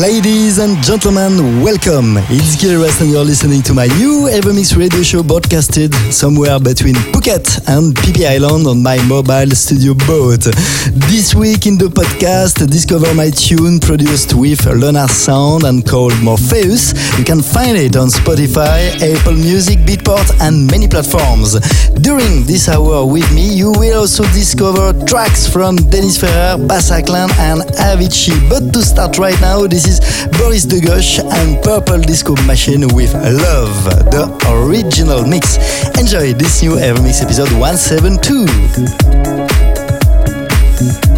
Ladies and gentlemen, welcome. It's Gil Everest and you're listening to my new Evermix radio show broadcasted somewhere between Phuket and Phi Island on my mobile studio boat. This week in the podcast, discover my tune produced with Lunar Sound and called Morpheus. You can find it on Spotify, Apple Music, Beatport and many platforms. During this hour with me, you will also discover tracks from Dennis Ferrer, Bassaklan and Avicii. But to start right now, this is Boris Dlugosch and Purple Disco Machine with Love, the original mix. Enjoy this new Evermix episode 172.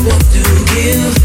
what to give.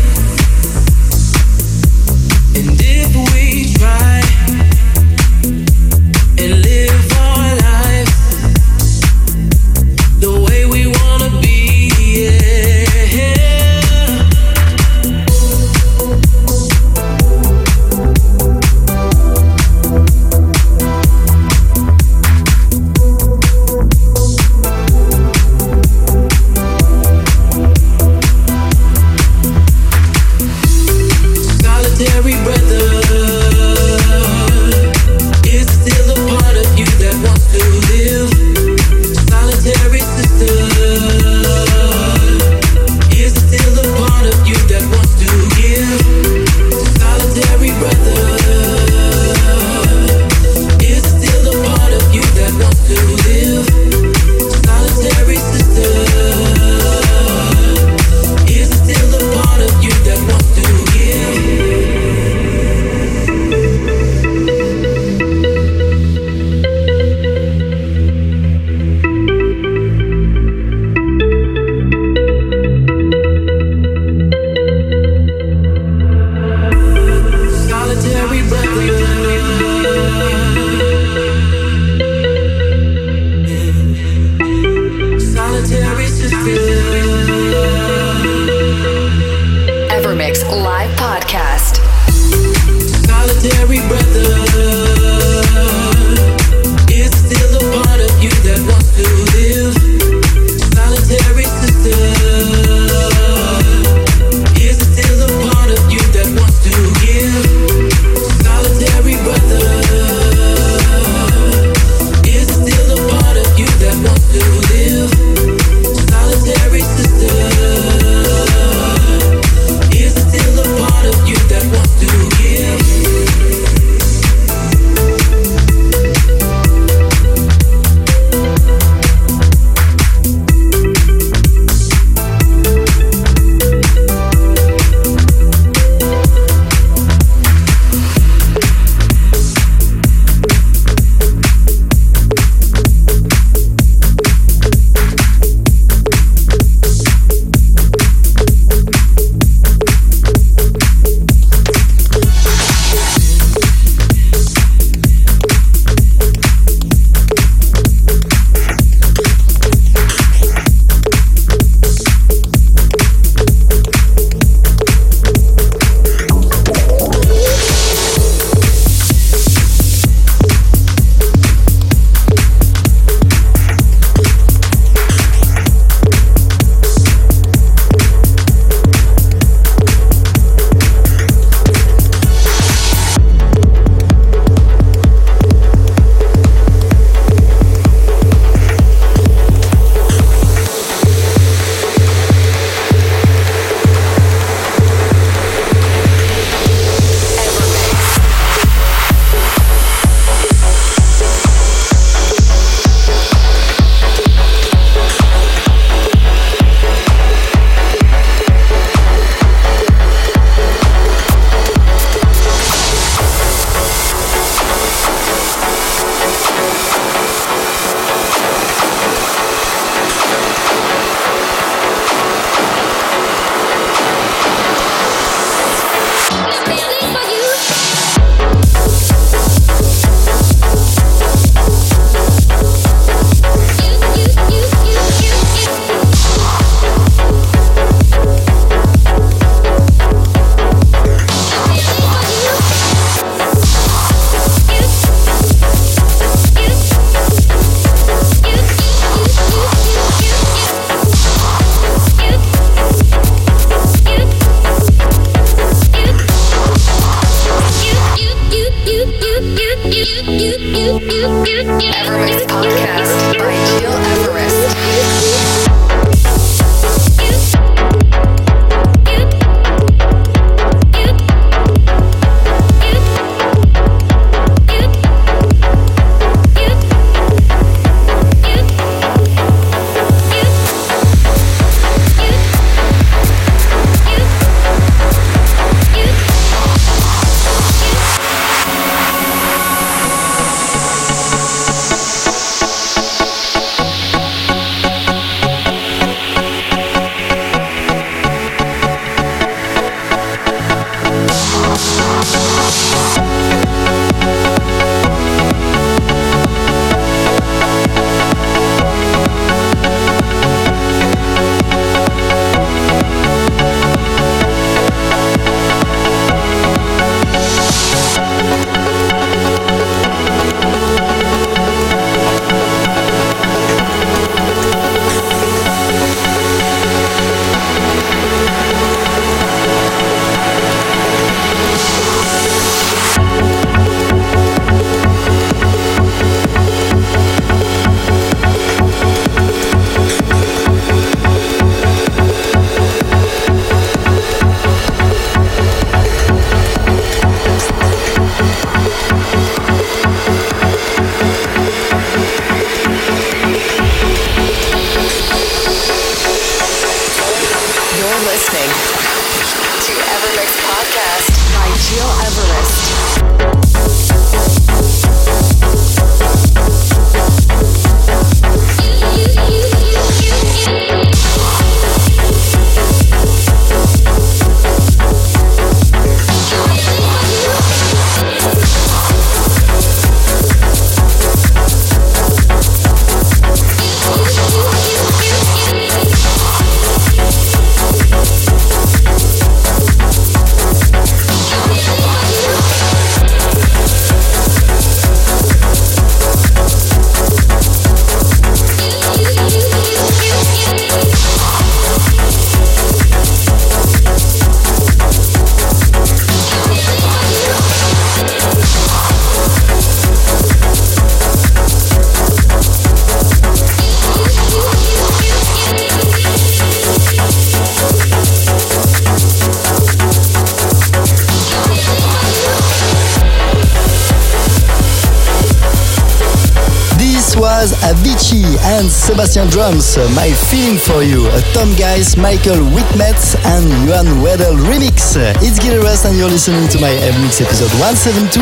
Drums, uh, My Feeling for You, Tom Guys, Michael Whitmetz and Johan Weddell remix. Uh, it's Gil Everest and you're listening to my mix episode 172.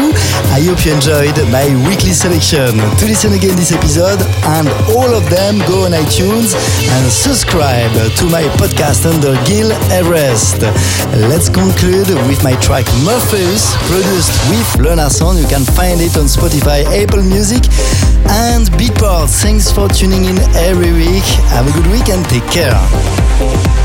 I hope you enjoyed my weekly selection. To listen again this episode and all of them, go on iTunes and subscribe to my podcast under Gil Everest. Let's conclude with my track Morpheus, produced with Le Nasson. You can find it on Spotify, Apple Music and Beatport. Thanks for tuning in every Have a good week and take care.